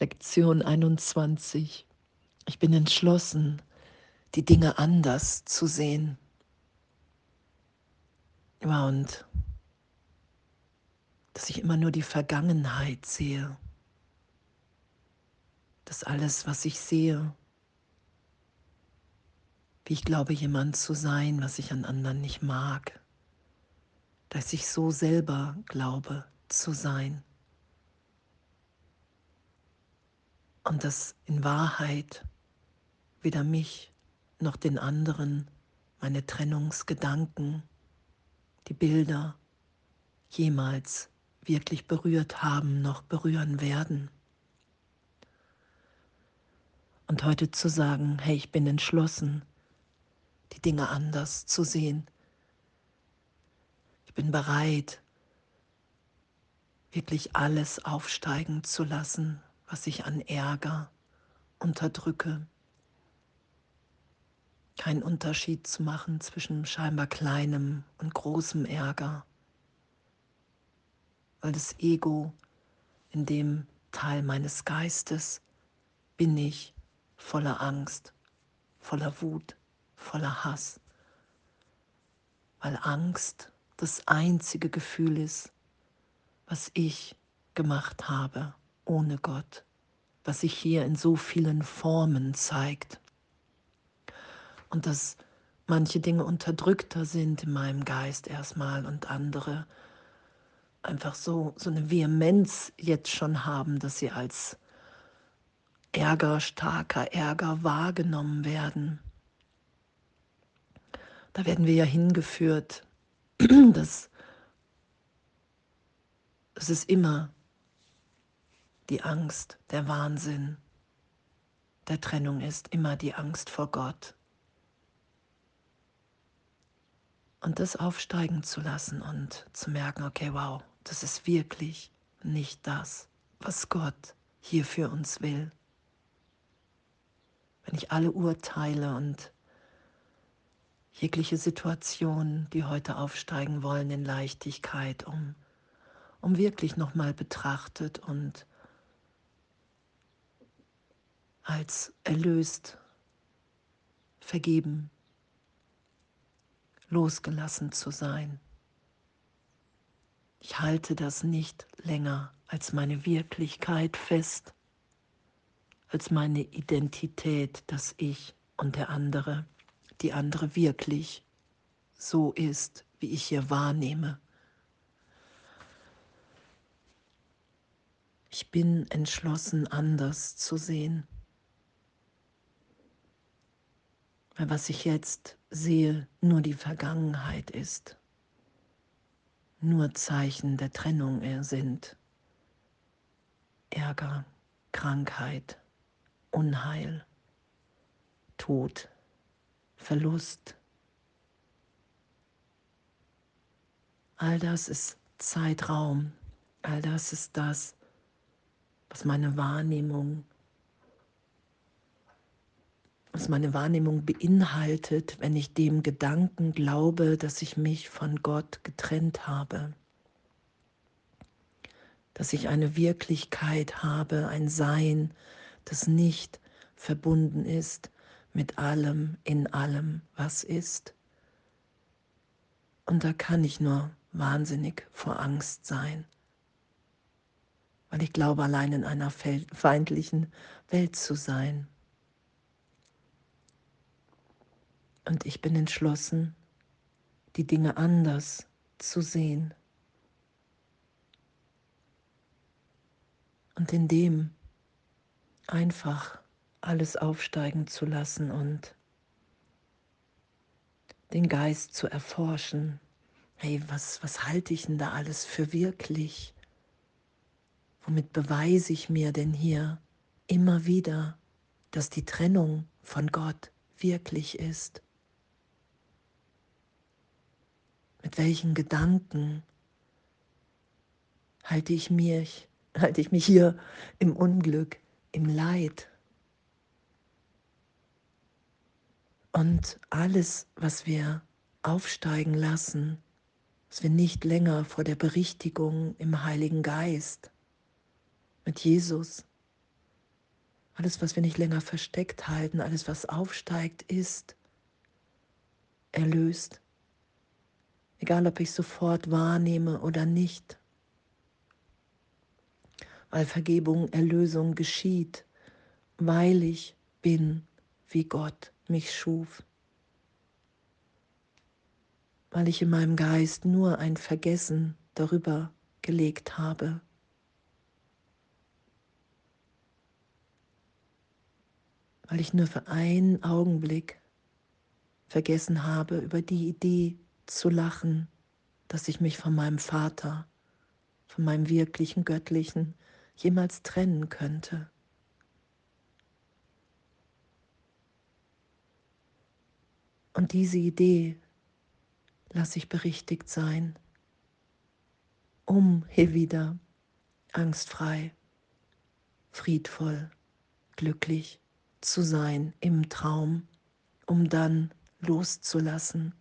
Lektion 21. Ich bin entschlossen, die Dinge anders zu sehen. Ja, und dass ich immer nur die Vergangenheit sehe. Dass alles, was ich sehe, wie ich glaube, jemand zu sein, was ich an anderen nicht mag, dass ich so selber glaube zu sein. Und dass in Wahrheit weder mich noch den anderen meine Trennungsgedanken, die Bilder jemals wirklich berührt haben noch berühren werden. Und heute zu sagen, hey, ich bin entschlossen, die Dinge anders zu sehen. Ich bin bereit, wirklich alles aufsteigen zu lassen, was ich an Ärger unterdrücke. Keinen Unterschied zu machen zwischen scheinbar kleinem und großem Ärger, weil das Ego in dem Teil meines Geistes bin ich voller Angst, voller Wut, voller Hass, weil Angst das einzige Gefühl ist, was ich gemacht habe ohne Gott, was sich hier in so vielen Formen zeigt. Und dass manche Dinge unterdrückter sind in meinem Geist erstmal und andere einfach so, so eine Vehemenz jetzt schon haben, dass sie als Ärger, starker Ärger wahrgenommen werden. Da werden wir ja hingeführt, dass, dass es immer die Angst, der Wahnsinn der Trennung ist immer die Angst vor Gott. Und das aufsteigen zu lassen und zu merken, okay, wow, das ist wirklich nicht das, was Gott hier für uns will. Wenn ich alle Urteile und jegliche Situationen, die heute aufsteigen wollen in Leichtigkeit, um, um wirklich nochmal betrachtet und als erlöst, vergeben, losgelassen zu sein. Ich halte das nicht länger als meine Wirklichkeit fest, als meine Identität, dass ich und der andere, die andere wirklich so ist, wie ich hier wahrnehme. Ich bin entschlossen, anders zu sehen. Weil was ich jetzt sehe, nur die Vergangenheit ist, nur Zeichen der Trennung sind. Ärger, Krankheit, Unheil, Tod, Verlust. All das ist Zeitraum, all das ist das, was meine Wahrnehmung was meine Wahrnehmung beinhaltet, wenn ich dem Gedanken glaube, dass ich mich von Gott getrennt habe, dass ich eine Wirklichkeit habe, ein Sein, das nicht verbunden ist mit allem, in allem, was ist. Und da kann ich nur wahnsinnig vor Angst sein, weil ich glaube, allein in einer feindlichen Welt zu sein. Und ich bin entschlossen, die Dinge anders zu sehen. Und in dem einfach alles aufsteigen zu lassen und den Geist zu erforschen. Hey, was, was halte ich denn da alles für wirklich? Womit beweise ich mir denn hier immer wieder, dass die Trennung von Gott wirklich ist? Mit welchen Gedanken halte ich mich, halte ich mich hier im Unglück, im Leid? Und alles, was wir aufsteigen lassen, was wir nicht länger vor der Berichtigung im Heiligen Geist mit Jesus Alles, was wir nicht länger versteckt halten, alles, was aufsteigt, ist erlöst. Egal, ob ich sofort wahrnehme oder nicht. Weil Vergebung, Erlösung geschieht, weil ich bin, wie Gott mich schuf. Weil ich in meinem Geist nur ein Vergessen darüber gelegt habe, weil ich nur für einen Augenblick vergessen habe, über die Idee zu lachen, dass ich mich von meinem Vater, von meinem wirklichen Göttlichen jemals trennen könnte. Und diese Idee lasse ich berichtigt sein, um hier wieder angstfrei, friedvoll, glücklich zu sein im Traum, um dann loszulassen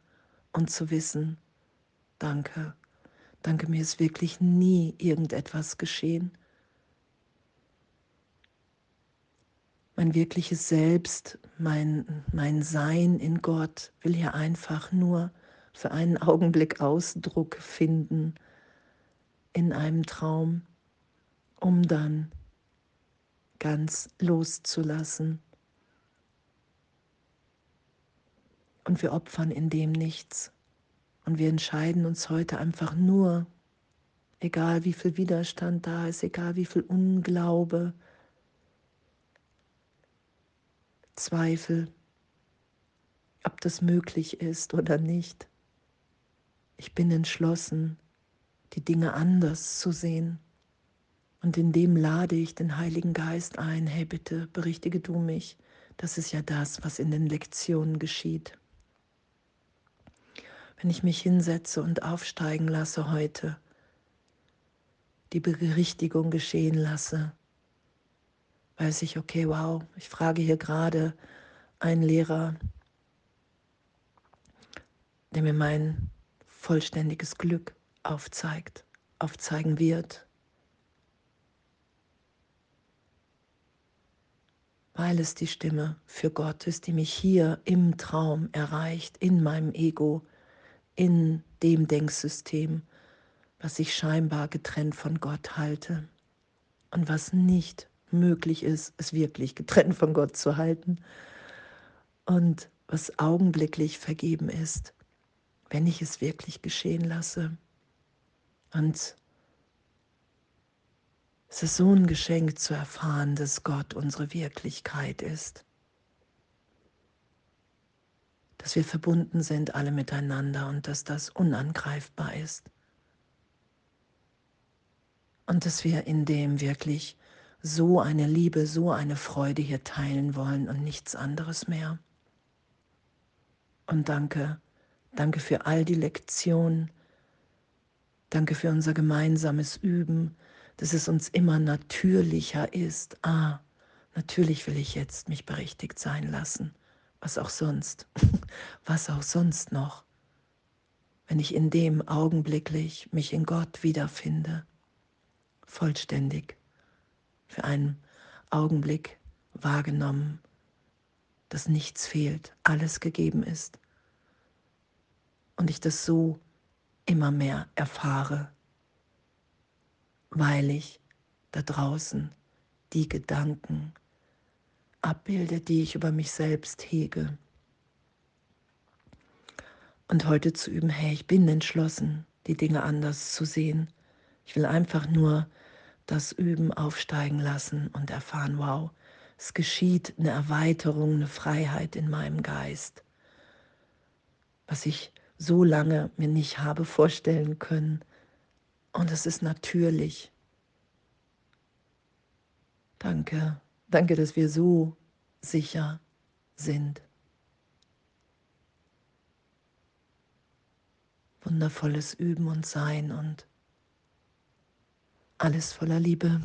und zu wissen, danke, danke, mir ist wirklich nie irgendetwas geschehen. Mein wirkliches Selbst, mein, mein Sein in Gott will hier einfach nur für einen Augenblick Ausdruck finden in einem Traum, um dann ganz loszulassen. Und wir opfern in dem nichts. Und wir entscheiden uns heute einfach nur, egal wie viel Widerstand da ist, egal wie viel Unglaube, Zweifel, ob das möglich ist oder nicht. Ich bin entschlossen, die Dinge anders zu sehen. Und in dem lade ich den Heiligen Geist ein, hey bitte, berichtige du mich. Das ist ja das, was in den Lektionen geschieht. Wenn ich mich hinsetze und aufsteigen lasse heute, die Berichtigung geschehen lasse, weiß ich, okay, wow, ich frage hier gerade einen Lehrer, der mir mein vollständiges Glück aufzeigt, aufzeigen wird, weil es die Stimme für Gott ist, die mich hier im Traum erreicht, in meinem Ego, in dem Denksystem, was ich scheinbar getrennt von Gott halte und was nicht möglich ist, es wirklich getrennt von Gott zu halten und was augenblicklich vergeben ist, wenn ich es wirklich geschehen lasse. Und es ist so ein Geschenk zu erfahren, dass Gott unsere Wirklichkeit ist. Dass wir verbunden sind alle miteinander und dass das unangreifbar ist. Und dass wir in dem wirklich so eine Liebe, so eine Freude hier teilen wollen und nichts anderes mehr. Und danke, danke für all die Lektionen, danke für unser gemeinsames Üben, dass es uns immer natürlicher ist. Ah, natürlich will ich jetzt mich berichtigt sein lassen. Was auch sonst. Was auch sonst noch. Wenn ich in dem augenblicklich mich in Gott wiederfinde. Vollständig. Für einen Augenblick wahrgenommen, dass nichts fehlt, alles gegeben ist. Und ich das so immer mehr erfahre weil ich da draußen die Gedanken abbilde, die ich über mich selbst hege. Und heute zu üben, hey, ich bin entschlossen, die Dinge anders zu sehen. Ich will einfach nur das Üben aufsteigen lassen und erfahren, wow, es geschieht eine Erweiterung, eine Freiheit in meinem Geist, was ich so lange mir nicht habe vorstellen können, und es ist natürlich. Danke, danke, dass wir so sicher sind. Wundervolles Üben und Sein und alles voller Liebe.